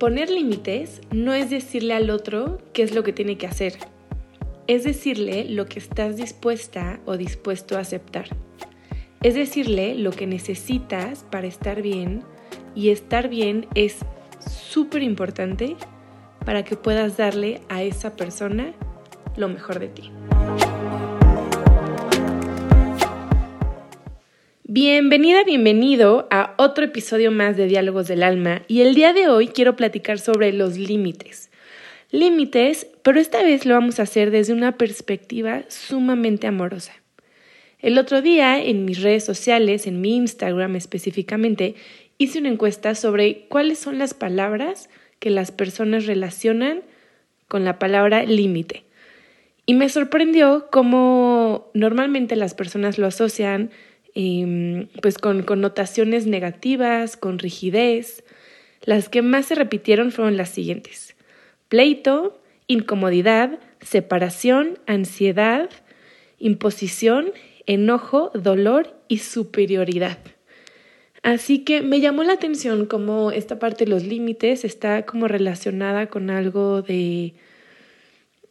Poner límites no es decirle al otro qué es lo que tiene que hacer, es decirle lo que estás dispuesta o dispuesto a aceptar. Es decirle lo que necesitas para estar bien y estar bien es súper importante para que puedas darle a esa persona lo mejor de ti. Bienvenida, bienvenido a otro episodio más de Diálogos del Alma y el día de hoy quiero platicar sobre los límites. Límites, pero esta vez lo vamos a hacer desde una perspectiva sumamente amorosa. El otro día en mis redes sociales, en mi Instagram específicamente, hice una encuesta sobre cuáles son las palabras que las personas relacionan con la palabra límite. Y me sorprendió cómo normalmente las personas lo asocian Em, pues con connotaciones negativas, con rigidez. Las que más se repitieron fueron las siguientes. Pleito, incomodidad, separación, ansiedad, imposición, enojo, dolor y superioridad. Así que me llamó la atención cómo esta parte de los límites está como relacionada con algo de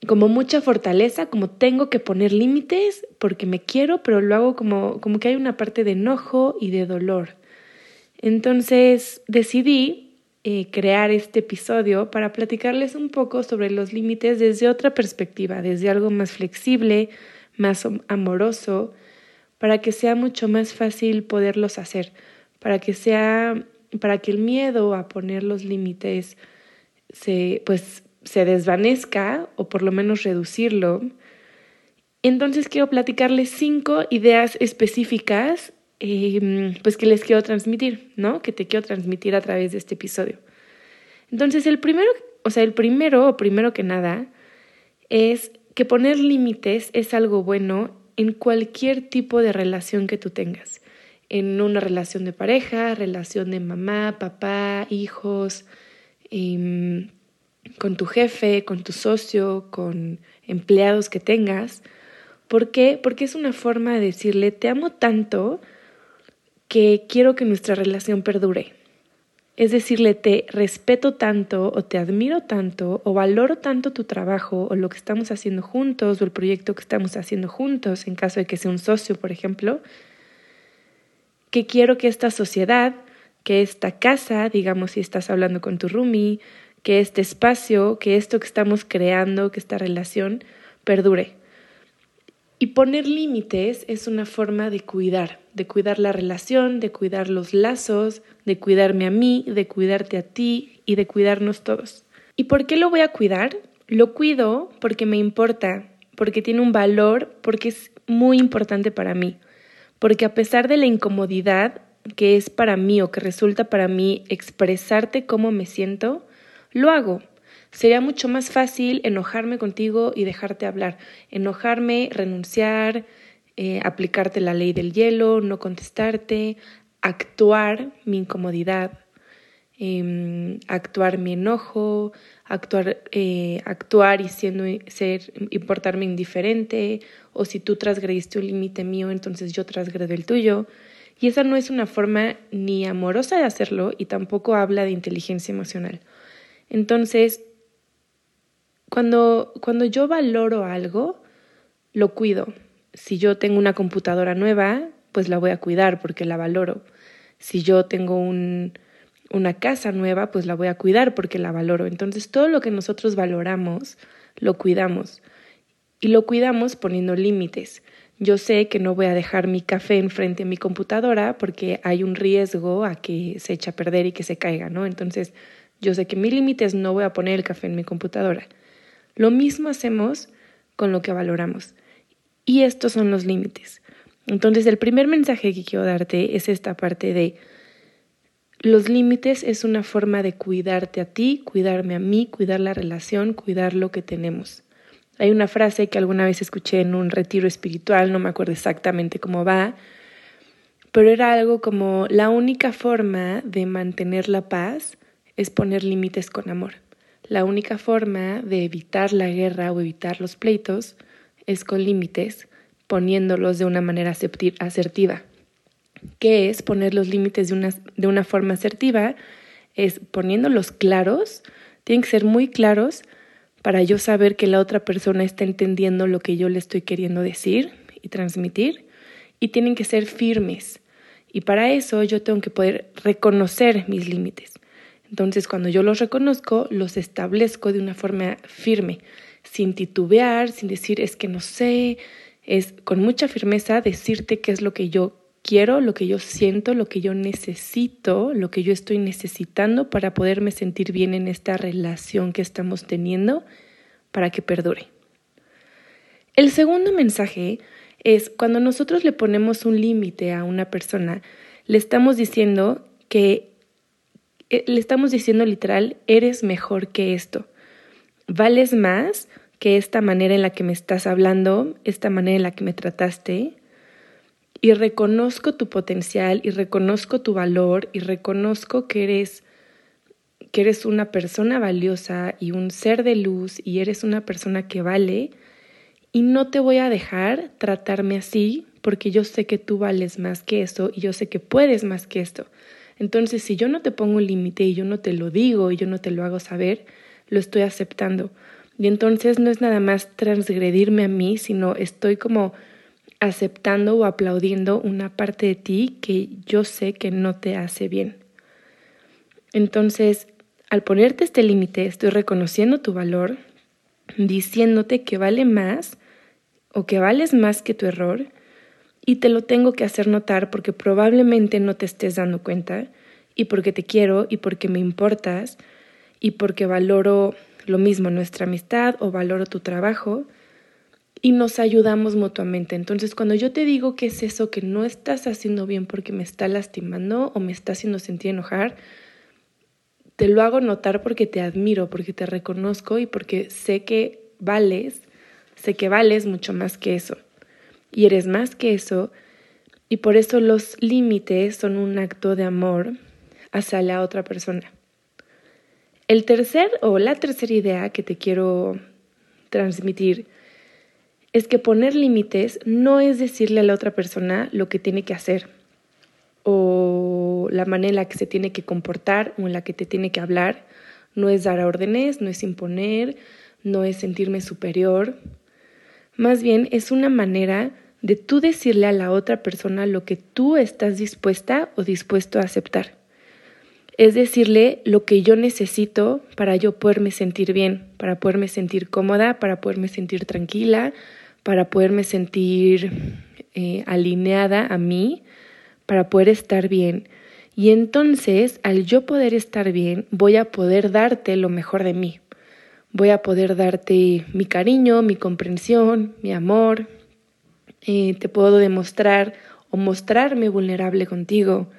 como mucha fortaleza, como tengo que poner límites porque me quiero, pero lo hago como, como que hay una parte de enojo y de dolor. Entonces decidí eh, crear este episodio para platicarles un poco sobre los límites desde otra perspectiva, desde algo más flexible, más amoroso, para que sea mucho más fácil poderlos hacer, para que sea, para que el miedo a poner los límites se, pues se desvanezca o por lo menos reducirlo. Entonces quiero platicarles cinco ideas específicas em, pues que les quiero transmitir, ¿no? Que te quiero transmitir a través de este episodio. Entonces el primero, o sea, el primero o primero que nada es que poner límites es algo bueno en cualquier tipo de relación que tú tengas. En una relación de pareja, relación de mamá, papá, hijos, eh, con tu jefe, con tu socio, con empleados que tengas. ¿Por qué? Porque es una forma de decirle, te amo tanto que quiero que nuestra relación perdure. Es decirle, te respeto tanto o te admiro tanto o valoro tanto tu trabajo o lo que estamos haciendo juntos o el proyecto que estamos haciendo juntos, en caso de que sea un socio, por ejemplo, que quiero que esta sociedad, que esta casa, digamos si estás hablando con tu roomie, que este espacio, que esto que estamos creando, que esta relación perdure. Y poner límites es una forma de cuidar, de cuidar la relación, de cuidar los lazos, de cuidarme a mí, de cuidarte a ti y de cuidarnos todos. ¿Y por qué lo voy a cuidar? Lo cuido porque me importa, porque tiene un valor, porque es muy importante para mí, porque a pesar de la incomodidad que es para mí o que resulta para mí expresarte cómo me siento, lo hago. Sería mucho más fácil enojarme contigo y dejarte hablar, enojarme, renunciar, eh, aplicarte la ley del hielo, no contestarte, actuar mi incomodidad, em, actuar mi enojo, actuar, eh, actuar y siendo ser, importarme indiferente, o si tú transgrediste un límite mío, entonces yo transgredo el tuyo. Y esa no es una forma ni amorosa de hacerlo y tampoco habla de inteligencia emocional. Entonces, cuando, cuando yo valoro algo, lo cuido. Si yo tengo una computadora nueva, pues la voy a cuidar porque la valoro. Si yo tengo un, una casa nueva, pues la voy a cuidar porque la valoro. Entonces, todo lo que nosotros valoramos, lo cuidamos. Y lo cuidamos poniendo límites. Yo sé que no voy a dejar mi café enfrente de mi computadora porque hay un riesgo a que se eche a perder y que se caiga, ¿no? Entonces, yo sé que mi límite es no voy a poner el café en mi computadora. Lo mismo hacemos con lo que valoramos. Y estos son los límites. Entonces, el primer mensaje que quiero darte es esta parte de los límites es una forma de cuidarte a ti, cuidarme a mí, cuidar la relación, cuidar lo que tenemos. Hay una frase que alguna vez escuché en un retiro espiritual, no me acuerdo exactamente cómo va, pero era algo como la única forma de mantener la paz es poner límites con amor. La única forma de evitar la guerra o evitar los pleitos es con límites, poniéndolos de una manera asertiva. ¿Qué es poner los límites de una, de una forma asertiva? es poniéndolos claros, tienen que ser muy claros para yo saber que la otra persona está entendiendo lo que yo le estoy queriendo decir y transmitir, y tienen que ser firmes. Y para eso yo tengo que poder reconocer mis límites. Entonces, cuando yo los reconozco, los establezco de una forma firme, sin titubear, sin decir es que no sé, es con mucha firmeza decirte qué es lo que yo quiero, lo que yo siento, lo que yo necesito, lo que yo estoy necesitando para poderme sentir bien en esta relación que estamos teniendo para que perdure. El segundo mensaje es cuando nosotros le ponemos un límite a una persona, le estamos diciendo que, le estamos diciendo literal, eres mejor que esto, vales más que esta manera en la que me estás hablando, esta manera en la que me trataste, y reconozco tu potencial y reconozco tu valor y reconozco que eres que eres una persona valiosa y un ser de luz y eres una persona que vale. Y no te voy a dejar tratarme así porque yo sé que tú vales más que eso y yo sé que puedes más que esto. Entonces, si yo no te pongo un límite y yo no te lo digo y yo no te lo hago saber, lo estoy aceptando. Y entonces no es nada más transgredirme a mí, sino estoy como aceptando o aplaudiendo una parte de ti que yo sé que no te hace bien. Entonces, al ponerte este límite, estoy reconociendo tu valor, diciéndote que vale más o que vales más que tu error y te lo tengo que hacer notar porque probablemente no te estés dando cuenta y porque te quiero y porque me importas y porque valoro lo mismo nuestra amistad o valoro tu trabajo y nos ayudamos mutuamente. Entonces, cuando yo te digo que es eso que no estás haciendo bien porque me está lastimando o me está haciendo sentir enojar, te lo hago notar porque te admiro, porque te reconozco y porque sé que vales, sé que vales mucho más que eso. Y eres más que eso. Y por eso los límites son un acto de amor hacia la otra persona. El tercer o la tercera idea que te quiero transmitir es que poner límites no es decirle a la otra persona lo que tiene que hacer o la manera en la que se tiene que comportar o en la que te tiene que hablar. No es dar órdenes, no es imponer, no es sentirme superior. Más bien es una manera de tú decirle a la otra persona lo que tú estás dispuesta o dispuesto a aceptar. Es decirle lo que yo necesito para yo poderme sentir bien, para poderme sentir cómoda, para poderme sentir tranquila, para poderme sentir eh, alineada a mí, para poder estar bien. Y entonces, al yo poder estar bien, voy a poder darte lo mejor de mí. Voy a poder darte mi cariño, mi comprensión, mi amor. Eh, te puedo demostrar o mostrarme vulnerable contigo.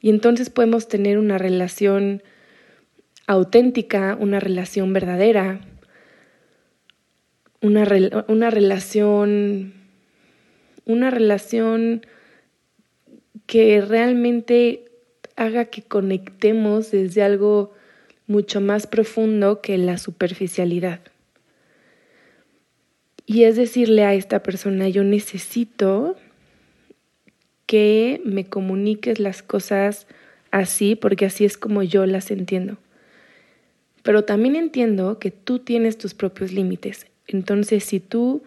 Y entonces podemos tener una relación auténtica, una relación verdadera, una, una relación, una relación que realmente haga que conectemos desde algo mucho más profundo que la superficialidad. Y es decirle a esta persona, yo necesito que me comuniques las cosas así, porque así es como yo las entiendo. Pero también entiendo que tú tienes tus propios límites. Entonces, si tú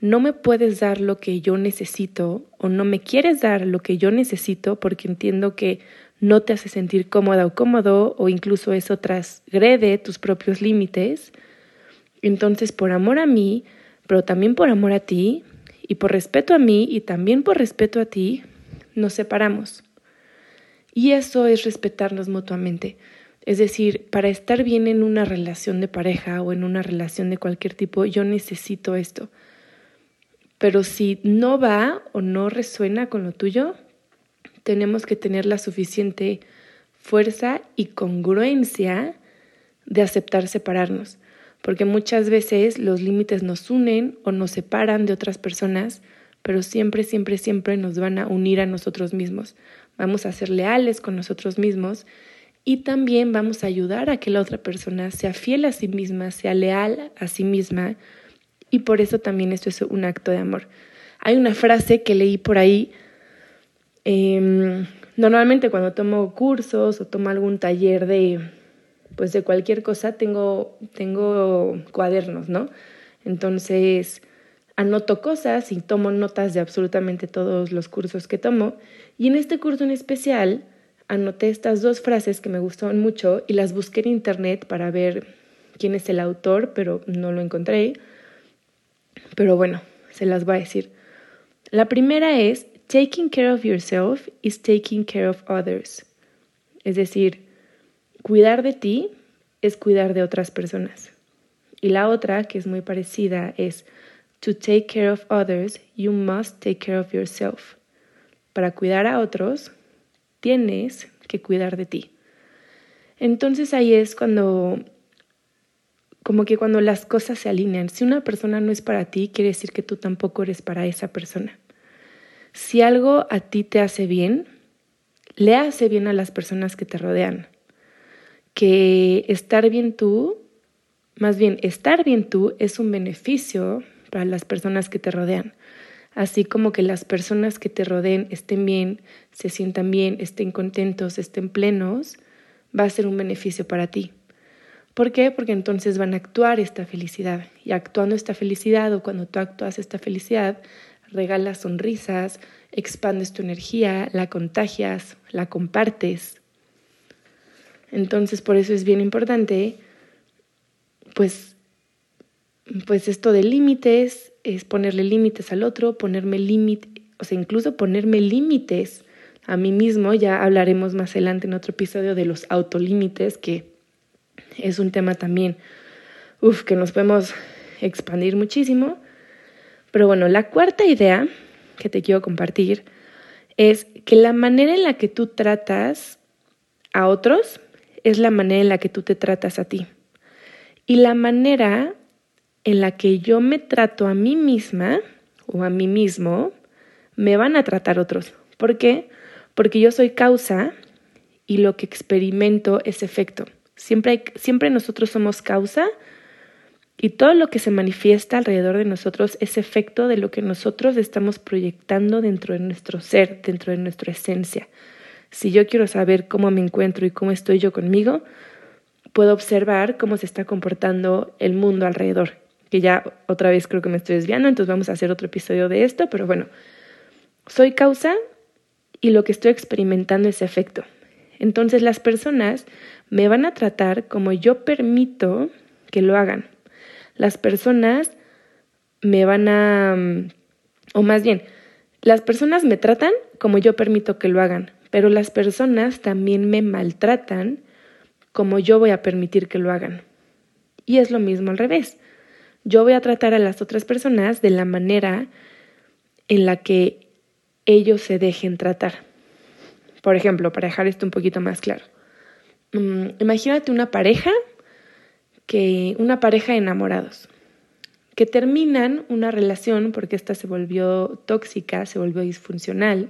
no me puedes dar lo que yo necesito o no me quieres dar lo que yo necesito porque entiendo que no te hace sentir cómoda o cómodo o incluso eso trasgrede tus propios límites, entonces por amor a mí, pero también por amor a ti y por respeto a mí y también por respeto a ti, nos separamos. Y eso es respetarnos mutuamente. Es decir, para estar bien en una relación de pareja o en una relación de cualquier tipo, yo necesito esto. Pero si no va o no resuena con lo tuyo, tenemos que tener la suficiente fuerza y congruencia de aceptar separarnos, porque muchas veces los límites nos unen o nos separan de otras personas, pero siempre, siempre, siempre nos van a unir a nosotros mismos. Vamos a ser leales con nosotros mismos y también vamos a ayudar a que la otra persona sea fiel a sí misma, sea leal a sí misma y por eso también esto es un acto de amor. Hay una frase que leí por ahí, em, Normalmente cuando tomo cursos o tomo algún taller de, pues de cualquier cosa, tengo, tengo cuadernos, ¿no? Entonces, anoto cosas y tomo notas de absolutamente todos los cursos que tomo. Y en este curso en especial, anoté estas dos frases que me gustaron mucho y las busqué en internet para ver quién es el autor, pero no lo encontré. Pero bueno, se las voy a decir. La primera es, taking care of yourself is taking care of others. Es decir, cuidar de ti es cuidar de otras personas. Y la otra, que es muy parecida, es, to take care of others, you must take care of yourself. Para cuidar a otros, tienes que cuidar de ti. Entonces ahí es cuando, como que cuando las cosas se alinean. Si una persona no es para ti, quiere decir que tú tampoco eres para esa persona. Si algo a ti te hace bien, le hace bien a las personas que te rodean. Que estar bien tú, más bien estar bien tú es un beneficio para las personas que te rodean así como que las personas que te rodeen estén bien, se sientan bien, estén contentos, estén plenos, va a ser un beneficio para ti. ¿Por qué? Porque entonces van a actuar esta felicidad. Y actuando esta felicidad o cuando tú actúas esta felicidad, regalas sonrisas, expandes tu energía, la contagias, la compartes. Entonces por eso es bien importante, pues, pues esto de límites, es ponerle límites al otro, ponerme límites, o sea, incluso ponerme límites a mí mismo. Ya hablaremos más adelante en otro episodio de los autolímites, que es un tema también, uff, que nos podemos expandir muchísimo. Pero bueno, la cuarta idea que te quiero compartir es que la manera en la que tú tratas a otros es la manera en la que tú te tratas a ti. Y la manera en la que yo me trato a mí misma o a mí mismo, me van a tratar otros. ¿Por qué? Porque yo soy causa y lo que experimento es efecto. Siempre, siempre nosotros somos causa y todo lo que se manifiesta alrededor de nosotros es efecto de lo que nosotros estamos proyectando dentro de nuestro ser, dentro de nuestra esencia. Si yo quiero saber cómo me encuentro y cómo estoy yo conmigo, puedo observar cómo se está comportando el mundo alrededor que ya otra vez creo que me estoy desviando, entonces vamos a hacer otro episodio de esto, pero bueno, soy causa y lo que estoy experimentando es efecto. Entonces las personas me van a tratar como yo permito que lo hagan. Las personas me van a, mm, o más bien, las personas me tratan como yo permito que lo hagan, pero las personas también me maltratan como yo voy a permitir que lo hagan. Y es lo mismo al revés yo voy a tratar a las otras personas de la manera en la que ellos se dejen tratar. Por ejemplo, para dejar esto un poquito más claro. Mm, imagínate una pareja que una pareja de enamorados que terminan una relación porque esta se volvió tóxica, se volvió disfuncional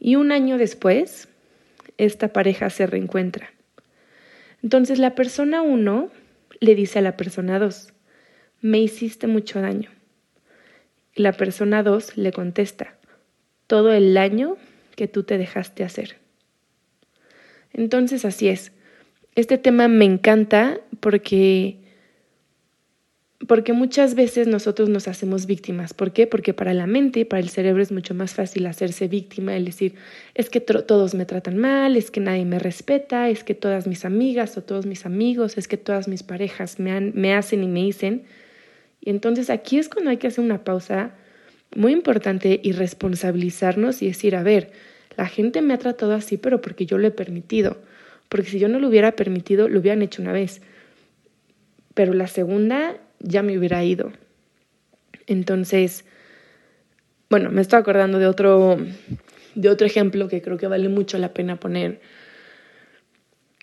y un año después esta pareja se reencuentra. Entonces la persona uno le dice a la persona dos, me hiciste mucho daño. La persona dos le contesta, todo el daño que tú te dejaste hacer. Entonces así es. Este tema me encanta porque porque muchas veces nosotros nos hacemos víctimas. ¿Por qué? Porque para la mente, para el cerebro es mucho más fácil hacerse víctima, el decir, es que todos me tratan mal, es que nadie me respeta, es que todas mis amigas o todos mis amigos, es que todas mis parejas me, me hacen y me dicen. Y entonces aquí es cuando hay que hacer una pausa muy importante y responsabilizarnos y decir, a ver, la gente me ha tratado así, pero porque yo lo he permitido. Porque si yo no lo hubiera permitido, lo hubieran hecho una vez. Pero la segunda ya me hubiera ido. Entonces, bueno, me estoy acordando de otro, de otro ejemplo que creo que vale mucho la pena poner,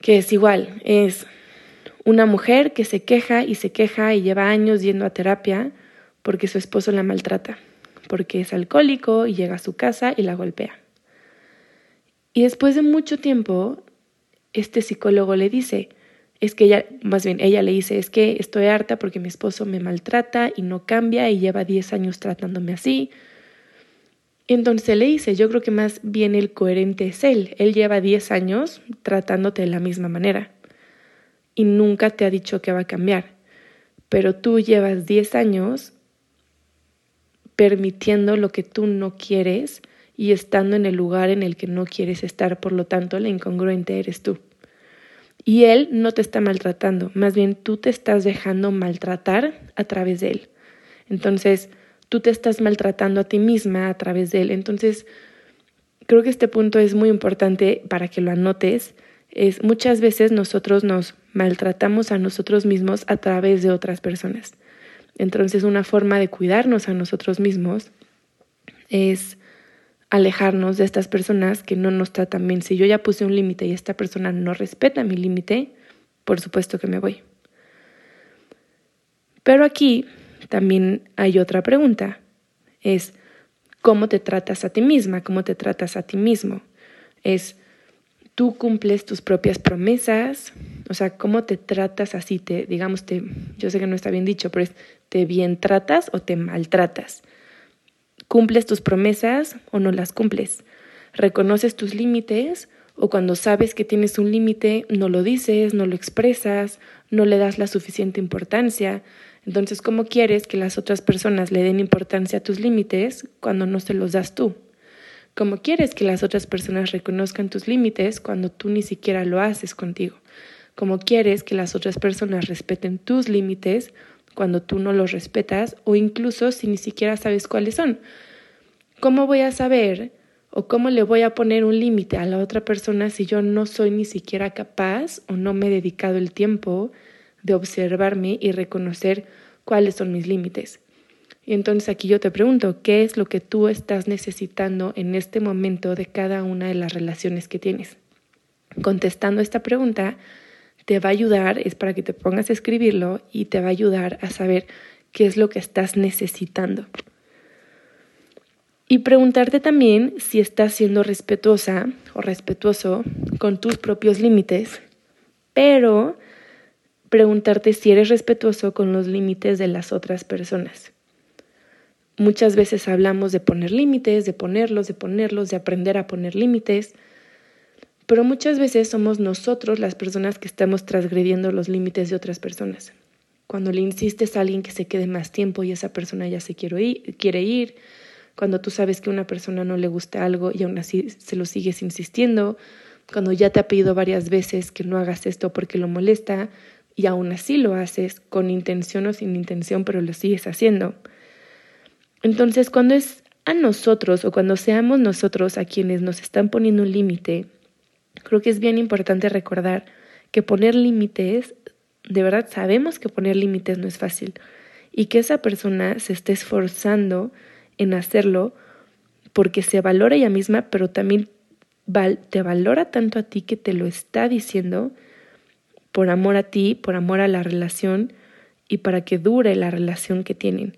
que es igual, es una mujer que se queja y se queja y lleva años yendo a terapia porque su esposo la maltrata, porque es alcohólico y llega a su casa y la golpea. Y después de mucho tiempo, este psicólogo le dice, es que ella, más bien ella le dice, es que estoy harta porque mi esposo me maltrata y no cambia y lleva 10 años tratándome así. entonces le dice, yo creo que más bien el coherente es él. Él lleva 10 años tratándote de la misma manera y nunca te ha dicho que va a cambiar. Pero tú llevas 10 años permitiendo lo que tú no quieres y estando en el lugar en el que no quieres estar, por lo tanto la incongruente eres tú. Y él no te está maltratando, más bien tú te estás dejando maltratar a través de él. Entonces, tú te estás maltratando a ti misma a través de él. Entonces, creo que este punto es muy importante para que lo anotes. Es muchas veces nosotros nos maltratamos a nosotros mismos a través de otras personas. Entonces, una forma de cuidarnos a nosotros mismos es alejarnos de estas personas que no nos tratan bien. Si yo ya puse un límite y esta persona no respeta mi límite, por supuesto que me voy. Pero aquí también hay otra pregunta. Es, ¿cómo te tratas a ti misma? ¿Cómo te tratas a ti mismo? Es, ¿tú cumples tus propias promesas? O sea, ¿cómo te tratas así? Te, digamos, te, yo sé que no está bien dicho, pero es, ¿te bien tratas o te maltratas? ¿Cumples tus promesas o no las cumples? ¿Reconoces tus límites o cuando sabes que tienes un límite no lo dices, no lo expresas, no le das la suficiente importancia? Entonces, ¿cómo quieres que las otras personas le den importancia a tus límites cuando no se los das tú? ¿Cómo quieres que las otras personas reconozcan tus límites cuando tú ni siquiera lo haces contigo? ¿Cómo quieres que las otras personas respeten tus límites cuando tú no los respetas o incluso si ni siquiera sabes cuáles son? ¿Cómo voy a saber o cómo le voy a poner un límite a la otra persona si yo no soy ni siquiera capaz o no me he dedicado el tiempo de observarme y reconocer cuáles son mis límites. Y entonces aquí yo te pregunto, ¿qué es lo que tú estás necesitando en este momento de cada una de las relaciones que tienes? Contestando esta pregunta te va a ayudar, es para que te pongas a escribirlo y te va a ayudar a saber qué es lo que estás necesitando. Y preguntarte también si estás siendo respetuosa o respetuoso con tus propios límites, pero preguntarte si eres respetuoso con los límites de las otras personas. Muchas veces hablamos de poner límites, de ponerlos, de ponerlos, de aprender a poner límites, pero muchas veces somos nosotros las personas que estamos transgrediendo los límites de otras personas. Cuando le insistes a alguien que se quede más tiempo y esa persona ya se quiere ir, cuando tú sabes que a una persona no le gusta algo y aún así se lo sigues insistiendo, cuando ya te ha pedido varias veces que no hagas esto porque lo molesta, y aún así lo haces con intención o sin intención, pero lo sigues haciendo. Entonces, cuando es a nosotros o cuando seamos nosotros a quienes nos están poniendo un límite, creo que es bien importante recordar que poner límites, de verdad sabemos que poner límites no es fácil y que esa persona se esté esforzando en hacerlo porque se valora ella misma, pero también te valora tanto a ti que te lo está diciendo por amor a ti, por amor a la relación y para que dure la relación que tienen.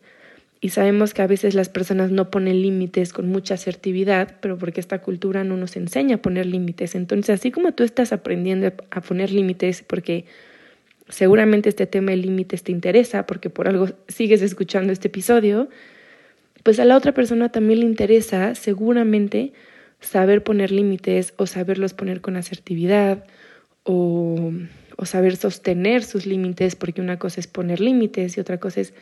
Y sabemos que a veces las personas no ponen límites con mucha asertividad, pero porque esta cultura no nos enseña a poner límites. Entonces, así como tú estás aprendiendo a poner límites, porque seguramente este tema de límites te interesa, porque por algo sigues escuchando este episodio, pues a la otra persona también le interesa seguramente saber poner límites o saberlos poner con asertividad o o saber sostener sus límites, porque una cosa es poner límites y otra cosa es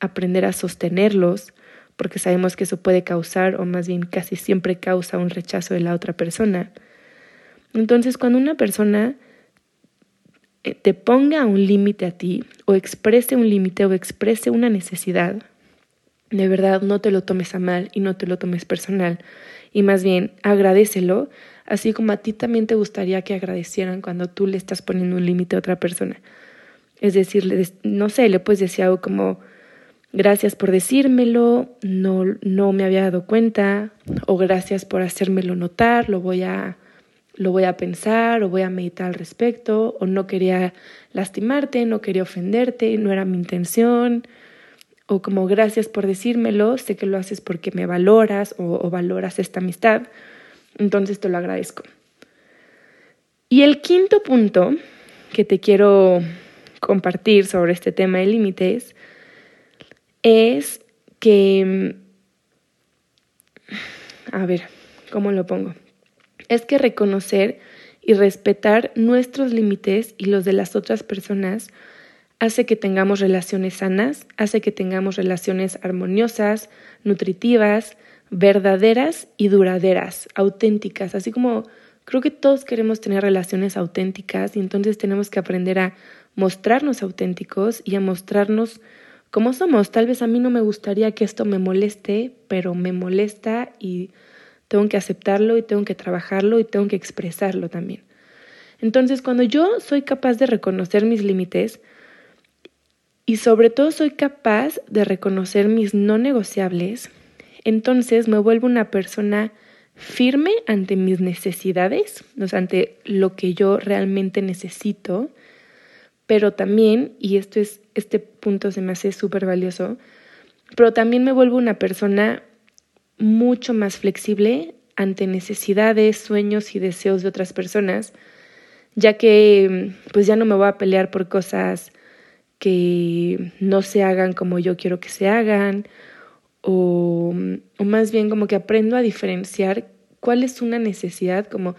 aprender a sostenerlos, porque sabemos que eso puede causar, o más bien casi siempre causa un rechazo de la otra persona. Entonces, cuando una persona eh, te ponga un límite a ti, o exprese un límite, o exprese una necesidad, de verdad no te lo tomes a mal y no te lo tomes personal, y más bien agradecelo así como a ti también te gustaría que agradecieran cuando tú le estás poniendo un límite a otra persona. Es decir, no sé, le puedes decir algo como gracias por decírmelo, no, no me había dado cuenta, o gracias por hacérmelo notar, lo voy a lo voy a pensar o voy a meditar al respecto, o no quería lastimarte, no quería ofenderte, no era mi intención, o como gracias por decírmelo, sé que lo haces porque me valoras o valoras esta amistad. Entonces te lo agradezco. Y el quinto punto que te quiero compartir sobre este tema de límites es que a ver, ¿cómo lo pongo? Es que reconocer y respetar nuestros límites y los de las otras personas hace que tengamos relaciones sanas, hace que tengamos relaciones armoniosas, nutritivas, verdaderas y duraderas, auténticas, así como creo que todos queremos tener relaciones auténticas y entonces tenemos que aprender a mostrarnos auténticos y a mostrarnos como somos. Tal vez a mí no me gustaría que esto me moleste, pero me molesta y tengo que aceptarlo y tengo que trabajarlo y tengo que expresarlo también. Entonces, cuando yo soy capaz de reconocer mis límites y sobre todo soy capaz de reconocer mis no negociables, entonces me vuelvo una persona firme ante mis necesidades, o sea, ante lo que yo realmente necesito, pero también, y esto es, este punto se me hace súper valioso, pero también me vuelvo una persona mucho más flexible ante necesidades, sueños y deseos de otras personas, ya que pues ya no me voy a pelear por cosas que no se hagan como yo quiero que se hagan, o, o más bien como que aprendo a diferenciar cuál es una necesidad, como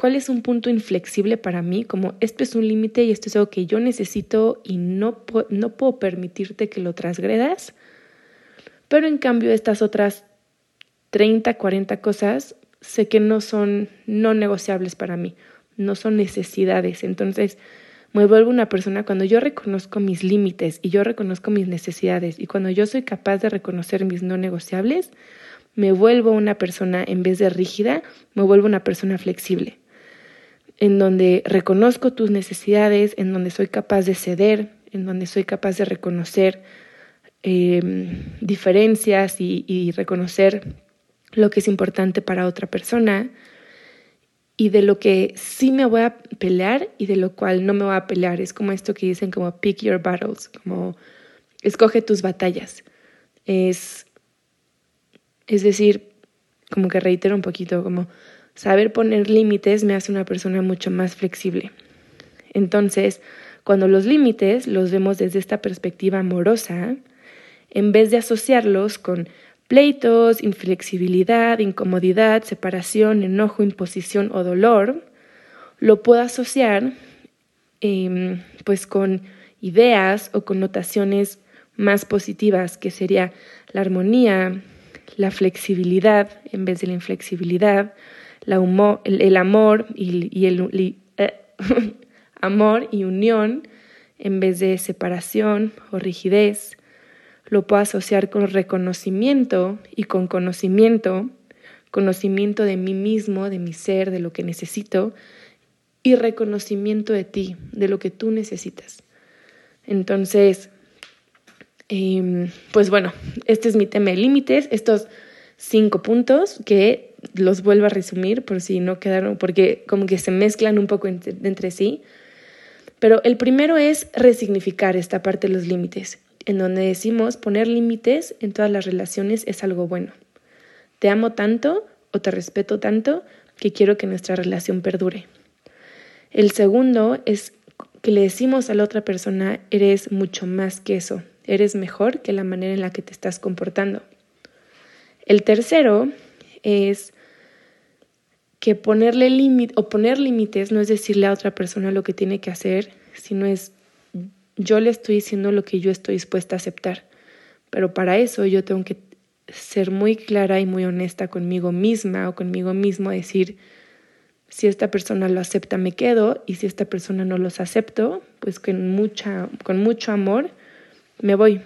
cuál es un punto inflexible para mí, como esto es un límite y esto es algo que yo necesito y no, no puedo permitirte que lo transgredas, pero en cambio estas otras 30, 40 cosas sé que no son no negociables para mí, no son necesidades. Entonces me vuelvo una persona cuando yo reconozco mis límites y yo reconozco mis necesidades y cuando yo soy capaz de reconocer mis no negociables, me vuelvo una persona en vez de rígida, me vuelvo una persona flexible en donde reconozco tus necesidades, en donde soy capaz de ceder, en donde soy capaz de reconocer em, diferencias y, reconocer lo que es importante para otra persona y de lo que sí me voy a pelear y de lo cual no me voy a pelear. Es como esto que dicen como pick your battles, como escoge tus batallas. Es, es decir, como que reitero un poquito, como Saber poner límites me hace una persona mucho más flexible. Entonces, cuando los límites los vemos desde esta perspectiva amorosa, en vez de asociarlos con pleitos, inflexibilidad, incomodidad, separación, enojo, imposición o dolor, lo puedo asociar em, pues con ideas o connotaciones más positivas, que sería la armonía, la flexibilidad en vez de la inflexibilidad, el, amor y, el eh, amor y unión en vez de separación o rigidez. Lo puedo asociar con reconocimiento y con conocimiento, conocimiento de mí mismo, de mi ser, de lo que necesito y reconocimiento de ti, de lo que tú necesitas. Entonces, em, pues bueno, este es mi tema de límites, estos cinco puntos que los vuelvo a resumir por si no quedaron, porque como que se mezclan un poco entre, sí. Pero el primero es resignificar esta parte de los límites, en donde decimos poner límites en todas las relaciones es algo bueno. Te amo tanto o te respeto tanto que quiero que nuestra relación perdure. El segundo es que le decimos a la otra persona, eres mucho más que eso, eres mejor que la manera en la que te estás comportando. El tercero es que ponerle límite o poner límites no es decirle a otra persona lo que tiene que hacer, sino es yo le estoy diciendo lo que yo estoy dispuesta a aceptar. Pero para eso yo tengo que ser muy clara y muy honesta conmigo misma o conmigo mismo, decir, si esta persona lo acepta me quedo y si esta persona no los acepto, pues con, mucha, con mucho amor me voy.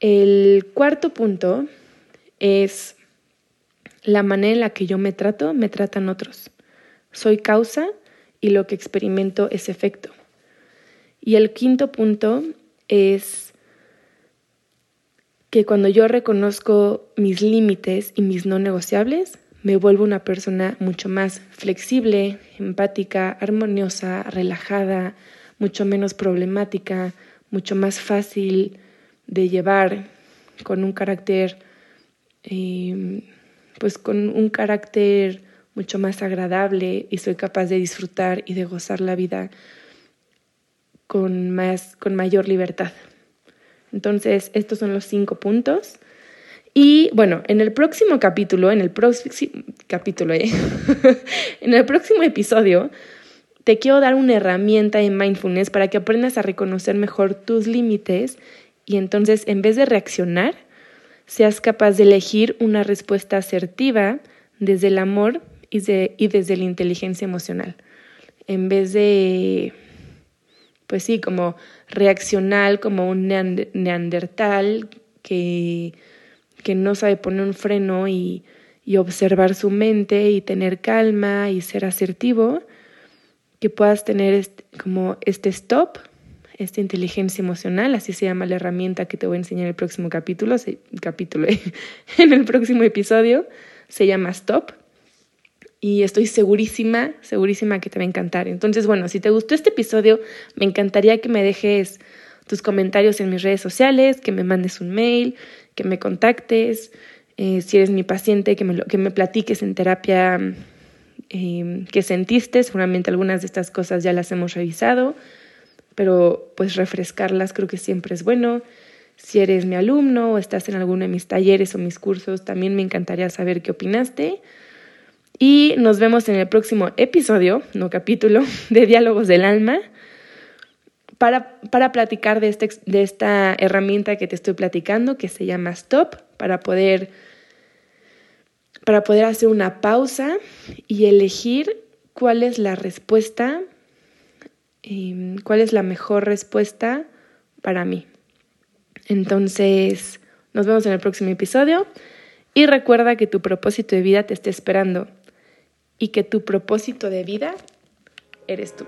El cuarto punto es la manera en la que yo me trato, me tratan otros. Soy causa y lo que experimento es efecto. Y el quinto punto es que cuando yo reconozco mis límites y mis no negociables, me vuelvo una persona mucho más flexible, empática, armoniosa, relajada, mucho menos problemática, mucho más fácil de llevar, con un carácter eh, pues con un carácter mucho más agradable y soy capaz de disfrutar y de gozar la vida con, más, con mayor libertad. Entonces, estos son los cinco puntos. Y bueno, en el próximo capítulo, en el próximo capítulo, ¿eh? en el próximo episodio, te quiero dar una herramienta en mindfulness para que aprendas a reconocer mejor tus límites y entonces en vez de reaccionar, seas capaz de elegir una respuesta asertiva desde el amor y, y desde la inteligencia emocional. En vez de, pues sí, como reaccionar como un neandertal que que no sabe poner un freno y, observar su mente y tener calma y ser asertivo, que puedas tener este, como este stop, esta inteligencia emocional, así se llama la herramienta que te voy a enseñar en el próximo capítulo, capítulo en el próximo episodio, se llama Stop. Y estoy segurísima, segurísima que te va a encantar. Entonces, bueno, si te gustó este episodio, me encantaría que me dejes tus comentarios en mis redes sociales, que me mandes un mail, que me contactes, eh, si eres mi paciente, que me, que me platiques en terapia eh, qué sentiste. Seguramente algunas de estas cosas ya las hemos revisado, pero pues refrescarlas creo que siempre es bueno. Si eres mi alumno o estás en alguno de mis talleres o mis cursos, también me encantaría saber qué opinaste. Y nos vemos en el próximo episodio, no capítulo, de Diálogos del Alma para, para platicar de, este, de esta herramienta que te estoy platicando, que se llama Stop, para poder, para poder hacer una pausa y elegir cuál es la respuesta, em, cuál es la mejor respuesta para mí. Entonces, nos vemos en el próximo episodio y recuerda que tu propósito de vida te está esperando y que tu propósito de vida eres tú.